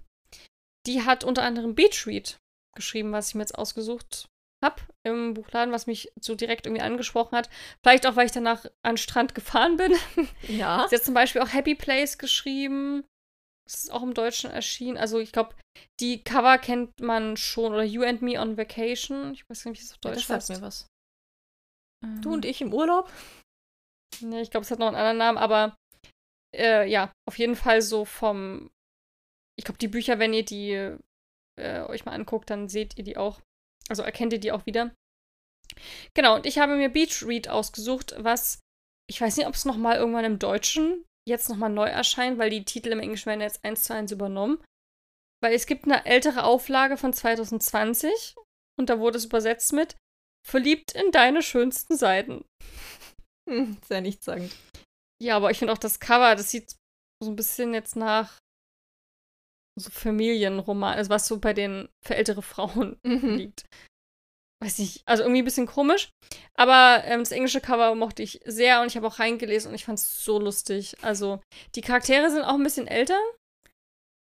Die hat unter anderem Beach Read geschrieben, was ich mir jetzt ausgesucht habe im Buchladen, was mich so direkt irgendwie angesprochen hat. Vielleicht auch, weil ich danach an den Strand gefahren bin. Ja. Sie hat zum Beispiel auch Happy Place geschrieben. Das ist auch im Deutschen erschienen. Also ich glaube, die Cover kennt man schon. Oder You and Me on Vacation. Ich weiß nicht, wie es auf Ja, Deutsch das sagt heißt. mir was. Ähm, Du und ich im Urlaub? Nee, ich glaube, es hat noch einen anderen Namen, aber äh, ja, auf jeden Fall so vom. Ich glaube, die Bücher, wenn ihr die äh, euch mal anguckt, dann seht ihr die auch. Also erkennt ihr die auch wieder. Genau, und ich habe mir Beach Read ausgesucht, was ich weiß nicht, ob es nochmal irgendwann im Deutschen jetzt nochmal neu erscheint, weil die Titel im Englischen werden jetzt eins zu eins übernommen. Weil es gibt eine ältere Auflage von 2020 und da wurde es übersetzt mit Verliebt in deine schönsten Seiten. Hm, sehr nichtssagend. Ja, aber ich finde auch das Cover, das sieht so ein bisschen jetzt nach so Familienroman, also was so bei den für ältere Frauen Mhm. liegt. Weiß nicht, also irgendwie ein bisschen komisch. Aber ähm, das englische Cover mochte ich sehr und ich habe auch reingelesen und ich fand es so lustig. Also die Charaktere sind auch ein bisschen älter.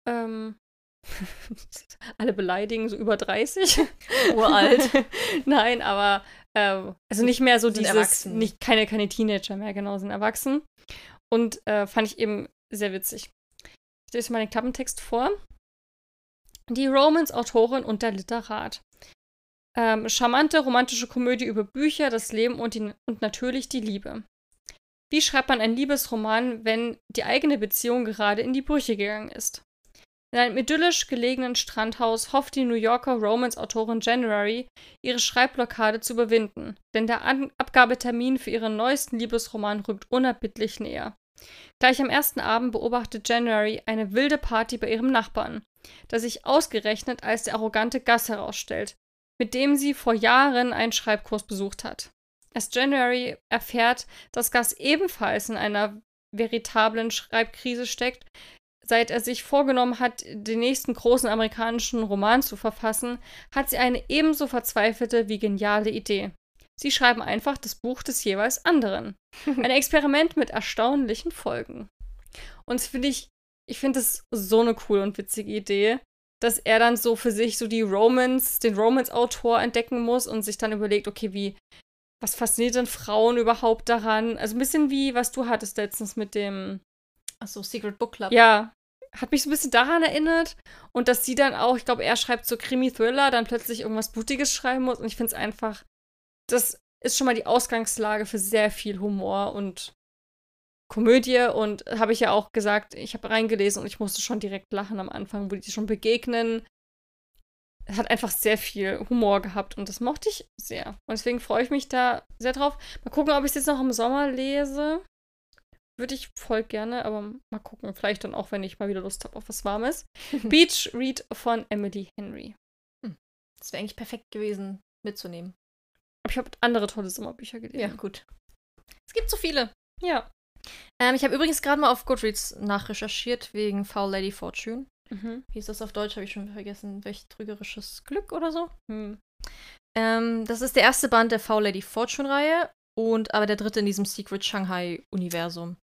Ähm, *laughs* alle beleidigen, so über 30. *laughs* Uralt. *laughs* Nein, aber ähm, also nicht mehr so Sind dieses, erwachsen. nicht keine, keine Teenager mehr, genau, sind erwachsen. Und äh, fand ich eben sehr witzig. Ich lese mal den Klappentext vor. Die Romance-Autorin und der Literat. Ähm, charmante romantische Komödie über Bücher, das Leben und, die, und natürlich die Liebe. Wie schreibt man einen Liebesroman, wenn die eigene Beziehung gerade in die Brüche gegangen ist? In einem idyllisch gelegenen Strandhaus hofft die New Yorker Romance-Autorin January, ihre Schreibblockade zu überwinden, denn der An Abgabetermin für ihren neuesten Liebesroman rückt unerbittlich näher. Gleich am ersten Abend beobachtet January eine wilde Party bei ihrem Nachbarn, das sich ausgerechnet als der arrogante Gus herausstellt, mit dem sie vor Jahren einen Schreibkurs besucht hat. Als January erfährt, dass Gus ebenfalls in einer veritablen Schreibkrise steckt, seit er sich vorgenommen hat, den nächsten großen amerikanischen Roman zu verfassen, hat sie eine ebenso verzweifelte wie geniale Idee. Sie schreiben einfach das Buch des jeweils anderen. Ein *laughs* Experiment mit erstaunlichen Folgen. Und finde ich, ich finde es so eine coole und witzige Idee, dass er dann so für sich so die Romance, den Romance-Autor entdecken muss und sich dann überlegt, okay, wie, was fasziniert denn Frauen überhaupt daran? Also ein bisschen wie, was du hattest letztens mit dem, Achso, Secret Book Club. ja, hat mich so ein bisschen daran erinnert. Und dass sie dann auch, ich glaube, er schreibt so Krimi-Thriller, dann plötzlich irgendwas Blutiges schreiben muss. Und ich finde es einfach, das ist schon mal die Ausgangslage für sehr viel Humor und Komödie. Und habe ich ja auch gesagt, ich habe reingelesen und ich musste schon direkt lachen am Anfang, wo die schon begegnen. Es hat einfach sehr viel Humor gehabt und das mochte ich sehr. Und deswegen freue ich mich da sehr drauf. Mal gucken, ob ich es jetzt noch im Sommer lese. Würde ich voll gerne, aber mal gucken. Vielleicht dann auch, wenn ich mal wieder Lust habe auf was Warmes. *laughs* Beach Read von Emily Henry. Das wäre eigentlich perfekt gewesen, mitzunehmen. Aber ich habe andere tolle Sommerbücher gelesen. Ja, gut. Es gibt so viele. Ja. Ähm, ich habe übrigens gerade mal auf Goodreads nachrecherchiert wegen Foul Lady Fortune. Mhm. Wie ist das auf Deutsch? Habe ich schon vergessen. Welch trügerisches Glück oder so? Hm. Ähm, das ist der erste Band der Foul Lady Fortune-Reihe und aber der dritte in diesem Secret Shanghai-Universum.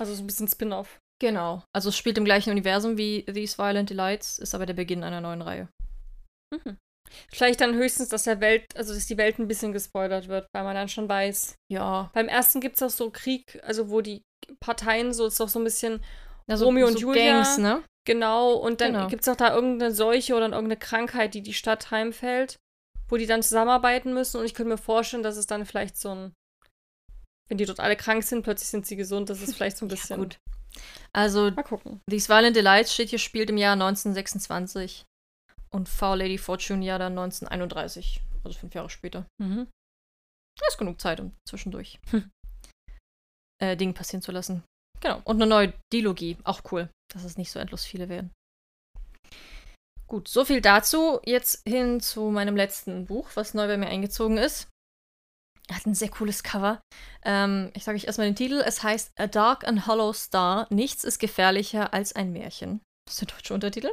Also so ein bisschen Spin-off. Genau. Also es spielt im gleichen Universum wie These Violent Delights, ist aber der Beginn einer neuen Reihe. Mhm. Vielleicht dann höchstens, dass der Welt, also dass die Welt ein bisschen gespoilert wird, weil man dann schon weiß. Ja. Beim ersten gibt es auch so Krieg, also wo die Parteien so ist doch so ein bisschen Also Romeo und so Julia. Gangs, ne? genau und dann Genau. gibt es auch da irgendeine Seuche oder irgendeine Krankheit, die die Stadt heimfällt, wo die dann zusammenarbeiten müssen und ich könnte mir vorstellen, dass es dann vielleicht so ein, wenn die dort alle krank sind, plötzlich sind sie gesund, das ist vielleicht so ein *laughs* bisschen. Ja, gut. Also Mal gucken. These Violent Delights steht hier, spielt im Jahr 1926 und Foul Lady Fortune ja dann 1931, also fünf Jahre später. Mhm. Da ist genug Zeit, um zwischendurch Hm. äh, Dinge passieren zu lassen. Genau. Und eine neue Dilogie, auch cool, dass es nicht so endlos viele werden. Gut, so viel dazu. Jetzt hin zu meinem letzten Buch, was neu bei mir eingezogen ist. Er hat ein sehr cooles Cover. Ähm, ich sage euch erstmal den Titel. Es heißt A Dark and Hollow Star. Nichts ist gefährlicher als ein Märchen. Das ist der deutsche Untertitel.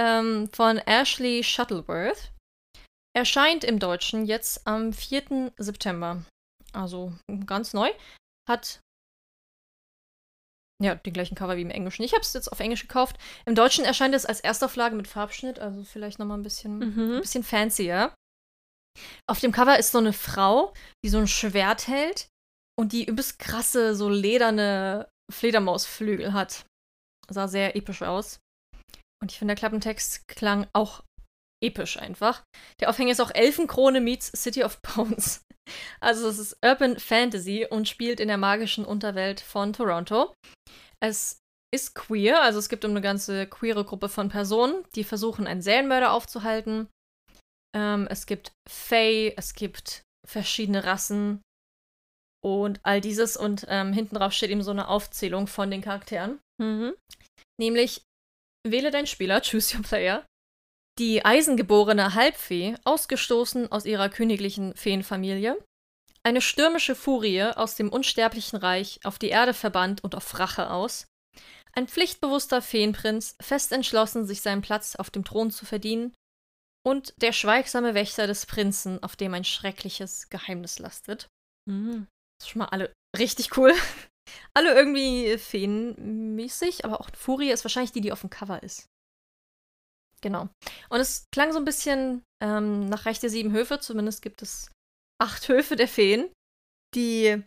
Ähm, von Ashley Shuttleworth. Erscheint im Deutschen jetzt am 4. September. Also ganz neu. Hat ja, den gleichen Cover wie im Englischen. Ich habe es jetzt auf Englisch gekauft. Im Deutschen erscheint es als Erstauflage mit Farbschnitt, also vielleicht nochmal ein bisschen, Mhm. ein bisschen fancier. Auf dem Cover ist so eine Frau, die so ein Schwert hält und die übelst krasse, so lederne Fledermausflügel hat. Sah sehr episch aus. Und ich finde, der Klappentext klang auch episch einfach. Der Aufhänger ist auch Elfenkrone meets City of Bones. *laughs* Also es ist Urban Fantasy und spielt in der magischen Unterwelt von Toronto. Es ist queer, also es gibt eine ganze queere Gruppe von Personen, die versuchen, einen Serienmörder aufzuhalten. Ähm, es gibt Fae, es gibt verschiedene Rassen und all dieses. Und ähm, hinten drauf steht eben so eine Aufzählung von den Charakteren. Mhm. Nämlich, wähle deinen Spieler, choose your player. Die eisengeborene Halbfee, ausgestoßen aus ihrer königlichen Feenfamilie. Eine stürmische Furie aus dem unsterblichen Reich, auf die Erde verbannt und auf Rache aus. Ein pflichtbewusster Feenprinz, fest entschlossen, sich seinen Platz auf dem Thron zu verdienen. Und der schweigsame Wächter des Prinzen, auf dem ein schreckliches Geheimnis lastet. Mhm. Das ist schon mal alle richtig cool. Alle irgendwie feenmäßig, aber auch Furie ist wahrscheinlich die, die auf dem Cover ist. Genau. Und es klang so ein bisschen ähm, nach Reich der Sieben Höfe, zumindest gibt es acht Höfe der Feen, die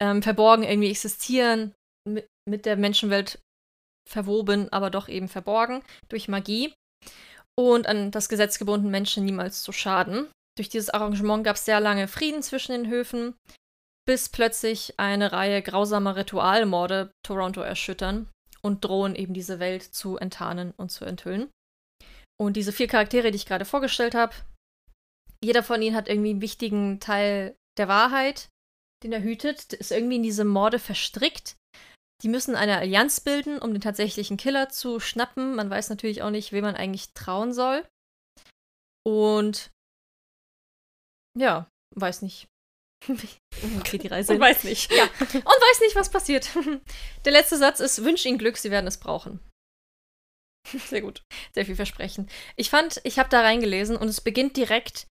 ähm, verborgen irgendwie existieren, mit, mit der Menschenwelt verwoben, aber doch eben verborgen durch Magie und an das Gesetz gebunden, Menschen niemals zu schaden. Durch dieses Arrangement gab es sehr lange Frieden zwischen den Höfen, bis plötzlich eine Reihe grausamer Ritualmorde Toronto erschüttern und drohen eben diese Welt zu enttarnen und zu enthüllen. Und diese vier Charaktere, die ich gerade vorgestellt habe, jeder von ihnen hat irgendwie einen wichtigen Teil der Wahrheit, den er hütet, ist irgendwie in diese Morde verstrickt. Die müssen eine Allianz bilden, um den tatsächlichen Killer zu schnappen. Man weiß natürlich auch nicht, wem man eigentlich trauen soll. Und ja, weiß nicht. *laughs* Geht die Reise Und weiß nicht. Ja, *laughs* und weiß nicht, was passiert. *laughs* Der letzte Satz ist: Wünsch ihnen Glück, sie werden es brauchen. Sehr gut. Sehr viel Versprechen. Ich fand, ich habe da reingelesen und es beginnt direkt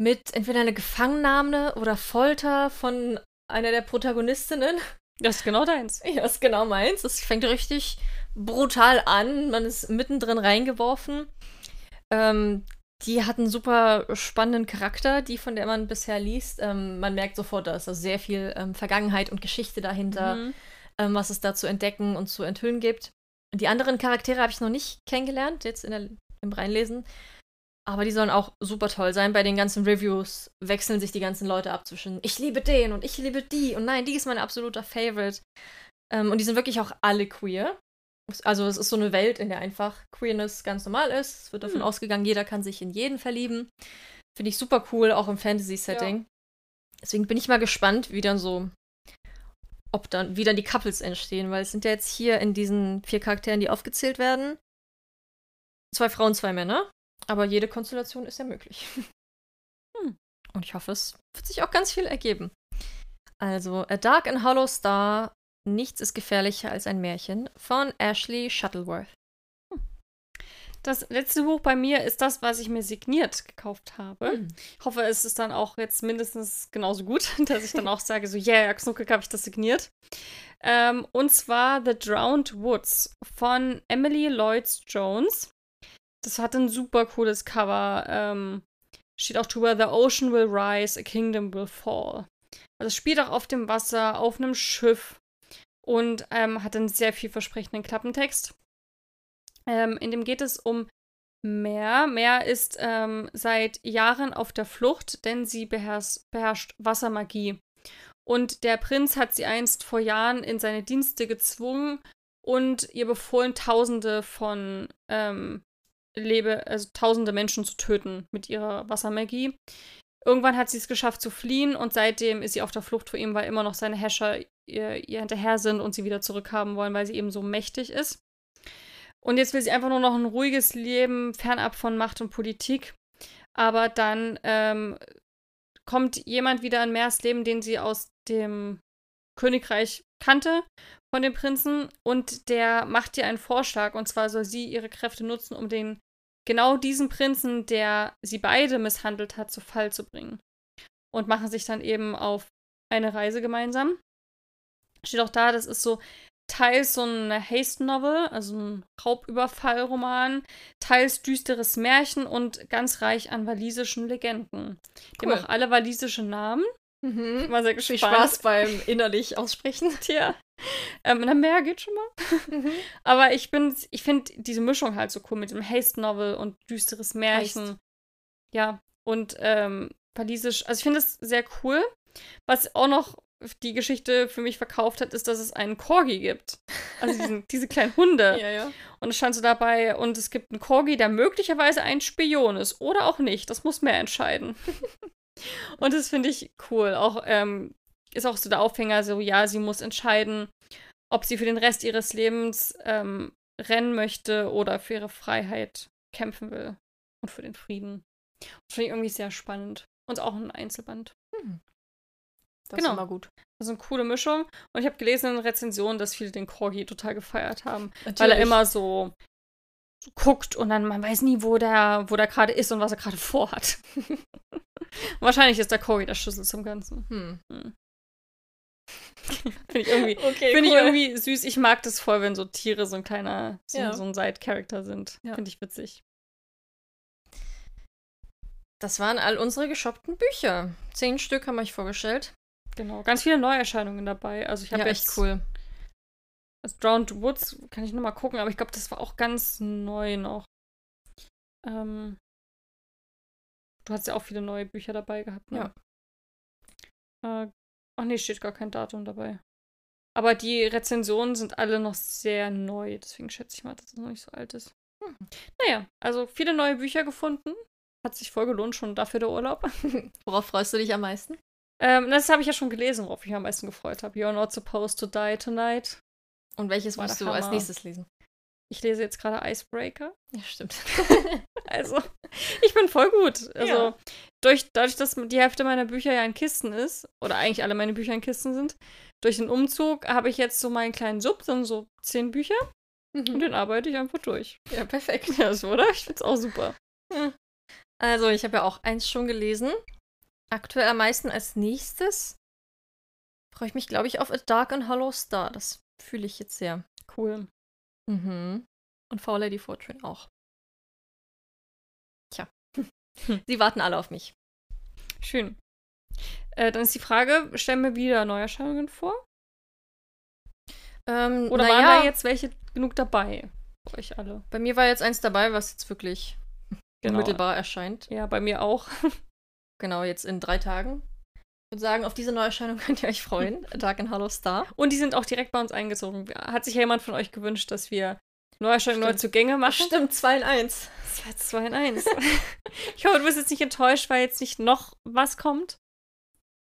mit entweder einer Gefangennahme oder Folter von einer der Protagonistinnen. Das ist genau deins. Ja, ist genau meins. Es fängt richtig brutal an. Man ist mittendrin reingeworfen. Ähm, die hat einen super spannenden Charakter, die von der man bisher liest. Ähm, man merkt sofort, da ist also sehr viel ähm, Vergangenheit und Geschichte dahinter, Mhm. ähm, was es da zu entdecken und zu enthüllen gibt. Die anderen Charaktere habe ich noch nicht kennengelernt, jetzt der, im Reinlesen. Aber die sollen auch super toll sein. Bei den ganzen Reviews wechseln sich die ganzen Leute ab zwischen ich liebe den und ich liebe die und nein, die ist mein absoluter Favorite. Ähm, und die sind wirklich auch alle queer. Also es ist so eine Welt, in der einfach Queerness ganz normal ist. Es wird davon Hm. ausgegangen, jeder kann sich in jeden verlieben. Finde ich super cool, auch im Fantasy-Setting. Deswegen bin ich mal gespannt, wie dann so, ob dann, wie dann die Couples entstehen, weil es sind ja jetzt hier in diesen vier Charakteren, die aufgezählt werden, zwei Frauen, zwei Männer. Aber jede Konstellation ist ja möglich. *laughs* Hm. Und ich hoffe, es wird sich auch ganz viel ergeben. Also, A Dark and Hollow Star, Nichts ist gefährlicher als ein Märchen von Ashley Shuttleworth. Das letzte Buch bei mir ist das, was ich mir signiert gekauft habe. Mhm. Ich hoffe, es ist dann auch jetzt mindestens genauso gut, *laughs* dass ich dann auch sage, so, yeah, Knucke habe ich das signiert. Ähm, und zwar The Drowned Woods von Emily Lloyd Jones. Das hat ein super cooles Cover. Ähm, steht auch drüber, The Ocean will rise, a kingdom will fall. Also es spielt auch auf dem Wasser, auf einem Schiff und ähm, hat einen sehr vielversprechenden Klappentext. Ähm, in dem geht es um Mer. Mer ist ähm, seit Jahren auf der Flucht, denn sie beherrscht, beherrscht Wassermagie. Und der Prinz hat sie einst vor Jahren in seine Dienste gezwungen und ihr befohlen, Tausende von ähm, Lebe, also tausende Menschen zu töten mit ihrer Wassermagie. Irgendwann hat sie es geschafft zu fliehen und seitdem ist sie auf der Flucht vor ihm, weil immer noch seine Häscher ihr, ihr hinterher sind und sie wieder zurückhaben wollen, weil sie eben so mächtig ist. Und jetzt will sie einfach nur noch ein ruhiges Leben, fernab von Macht und Politik. Aber dann ähm, kommt jemand wieder in Mers Leben, den sie aus dem Königreich kannte von dem Prinzen. Und der macht ihr einen Vorschlag. Und zwar soll sie ihre Kräfte nutzen, um den genau diesen Prinzen, der sie beide misshandelt hat, zu Fall zu bringen. Und machen sich dann eben auf eine Reise gemeinsam. Steht auch da, das ist so teils so eine Haste-Novel, also ein Raubüberfallroman, teils düsteres Märchen und ganz reich an walisischen Legenden. Die Cool. haben auch alle walisische Namen. Mhm. War sehr Viel gespannt. Spaß beim innerlich aussprechen. *laughs* Tja. *laughs* Ähm, na, mehr geht schon mal. *laughs* Aber ich bin, ich finde diese Mischung halt so cool mit dem Haste-Novel und düsteres Märchen. Heist. Ja, und ähm, walisisch. Also ich finde es sehr cool. Was auch noch die Geschichte für mich verkauft hat, ist, dass es einen Corgi gibt. Also diesen, *laughs* diese kleinen Hunde. Ja, ja. Und es stand so dabei, und es gibt einen Corgi, der möglicherweise ein Spion ist. Oder auch nicht. Das muss mehr entscheiden. und das finde ich cool. Auch ähm, ist auch so der Aufhänger, so ja, sie muss entscheiden, ob sie für den Rest ihres Lebens ähm, rennen möchte oder für ihre Freiheit kämpfen will. Und für den Frieden. Das finde ich irgendwie sehr spannend. Und auch ein Einzelband. Das Genau. ist immer gut. Das ist eine coole Mischung. Und ich habe gelesen in Rezensionen, dass viele den Corgi total gefeiert haben. Natürlich. Weil er immer so, guckt und dann man weiß nie, wo der, wo der gerade ist und was er gerade vorhat. *laughs* Wahrscheinlich ist der Corgi der Schlüssel zum Ganzen. Hm. *laughs* Finde ich irgendwie, Okay, finde ich irgendwie süß. Ich mag das voll, wenn so Tiere so ein kleiner, so, Ja. so ein Side-Character sind. Ja. Finde ich witzig. Das waren all unsere geshoppten Bücher. Zehn Stück haben wir euch vorgestellt. Genau. Ganz viele Neuerscheinungen dabei. Also ich habe Ja, echt cool. Das Drowned Woods kann ich nochmal gucken, aber ich glaube, das war auch ganz neu noch. Ähm, du hast ja auch viele neue Bücher dabei gehabt, ne? Ja. Äh, ach nee, steht gar kein Datum dabei. Aber die Rezensionen sind alle noch sehr neu, deswegen schätze ich mal, dass es noch nicht so alt ist. Hm. Naja, also viele neue Bücher gefunden. Hat sich voll gelohnt, schon dafür der Urlaub. *laughs* Worauf freust du dich am meisten? ähm, das habe ich ja schon gelesen, worauf ich mich am meisten gefreut habe. You're not supposed to die tonight. Und welches War musst du als Hammer. nächstes lesen? Ich lese jetzt gerade Icebreaker. Ja, stimmt. *laughs* Also, ich bin voll gut. Also, Ja. durch, dadurch, dass die Hälfte meiner Bücher ja in Kisten ist, oder eigentlich alle meine Bücher in Kisten sind, durch den Umzug habe ich jetzt so meinen kleinen Sub, sind so zehn Bücher, und Mhm. den arbeite ich einfach durch. Ja, perfekt. *laughs* Ja, so, oder? Ich find's auch super. Also, ich habe ja auch eins schon gelesen. Aktuell am meisten als nächstes freue ich mich, glaube ich, auf A Dark and Hollow Star. Das fühle ich jetzt sehr. Cool. Mhm. Und Four Lady Fortune auch. Tja. Hm. Sie warten alle auf mich. Schön. Äh, dann ist die Frage, stellen wir wieder Neuerscheinungen vor? Ähm, Oder waren ja, da jetzt welche genug dabei? Für euch alle. Bei mir war jetzt eins dabei, was jetzt wirklich Genau. unmittelbar erscheint. Ja, bei mir auch. *laughs* Genau, jetzt in drei Tagen. Würde sagen, auf diese Neuerscheinung *laughs* könnt ihr euch freuen. *laughs* Dark and Hollow Star. Und die sind auch direkt bei uns eingezogen. Hat sich ja jemand von euch gewünscht, dass wir Neuerscheinungen neu Stimmt. zugänge machen? Stimmt, 2 in 1. Das war jetzt 2 in 1. *laughs* ich hoffe, du bist jetzt nicht enttäuscht, weil jetzt nicht noch was kommt.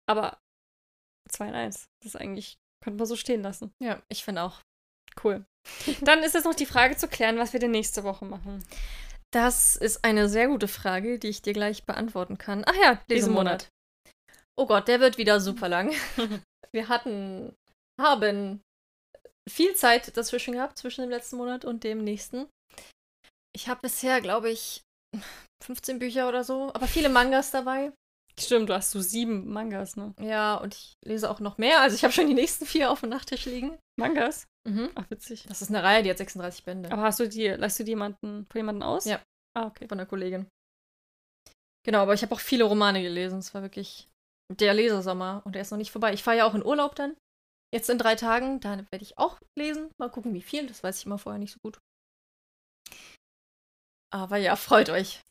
Aber 2 in 1. Das ist eigentlich, könnte man so stehen lassen. Ja, ich finde auch. Cool. Dann ist jetzt noch die Frage zu klären, was wir denn nächste Woche machen. Das ist eine sehr gute Frage, die ich dir gleich beantworten kann. Ach ja, Lesemonat. Oh Gott, der wird wieder super *laughs* lang. Wir hatten, haben viel Zeit dazwischen gehabt, zwischen dem letzten Monat und dem nächsten. Ich habe bisher, glaube ich, *laughs* 15 Bücher oder so, aber viele Mangas dabei. Stimmt, du hast so sieben Mangas, ne? Ja, und ich lese auch noch mehr. Also ich habe schon die nächsten vier auf dem Nachttisch liegen. Mangas? Mhm. Ach, witzig. Das ist eine Reihe, die hat 36 Bände. Aber hast du die, leihst du die jemanden, von jemandem aus? Ja. Ah, okay. von der Kollegin. Genau, aber ich habe auch viele Romane gelesen. Es war wirklich der Lesersommer und der ist noch nicht vorbei. Ich fahre ja auch in Urlaub dann. Jetzt in drei Tagen, da werde ich auch lesen. Mal gucken, wie viel. Das weiß ich immer vorher nicht so gut. Aber ja, freut euch.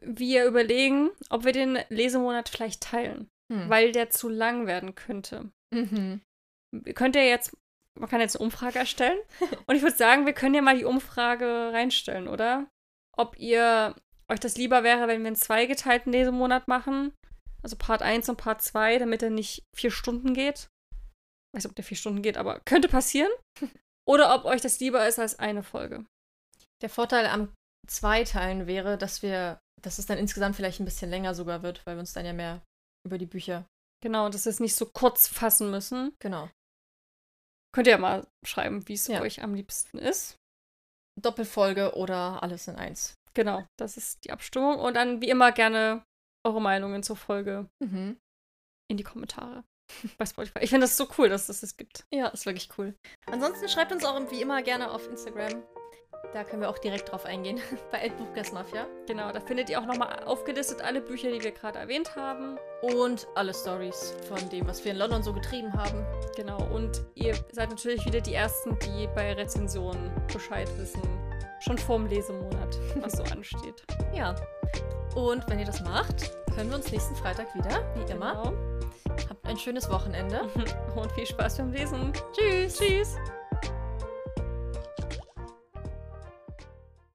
Wir überlegen, ob wir den Lesemonat vielleicht teilen, Hm. weil der zu lang werden könnte. Mhm. Könnt ihr jetzt, man kann jetzt eine Umfrage erstellen. *laughs* und ich würde sagen, wir können ja mal die Umfrage reinstellen, oder? Ob ihr euch das lieber wäre, wenn wir einen zweigeteilten Lesemonat machen. Also Part 1 und Part 2, damit er nicht vier Stunden geht. Ich weiß nicht, ob der vier Stunden geht, aber könnte passieren. *laughs* Oder ob euch das lieber ist als eine Folge. Der Vorteil am Zweiteilen wäre, dass wir, dass es dann insgesamt vielleicht ein bisschen länger sogar wird, weil wir uns dann ja mehr über die Bücher. Genau, dass wir es nicht so kurz fassen müssen. Genau. Könnt ihr ja mal schreiben, wie es Ja. euch am liebsten ist. Doppelfolge oder alles in eins. Genau, das ist die Abstimmung. Und dann wie immer gerne eure Meinungen zur Folge Mhm. in die Kommentare *laughs* bei Spotify. Ich finde das so cool, dass es das gibt. Ja, ist wirklich cool. Ansonsten schreibt uns auch wie immer gerne auf Instagram. Da können wir auch direkt drauf eingehen. *laughs* Bei Elbbuchgastmafia. Genau, da findet ihr auch nochmal aufgelistet alle Bücher, die wir gerade erwähnt haben. Und alle Stories von dem, was wir in London so getrieben haben. Genau, und ihr seid natürlich wieder die Ersten, die bei Rezensionen Bescheid wissen. Schon vorm Lesemonat, was so *laughs* ansteht. Ja. Und wenn ihr das macht, hören wir uns nächsten Freitag wieder, wie immer. Genau. Habt ein schönes Wochenende. *laughs* Und viel Spaß beim Lesen. Tschüss. Tschüss.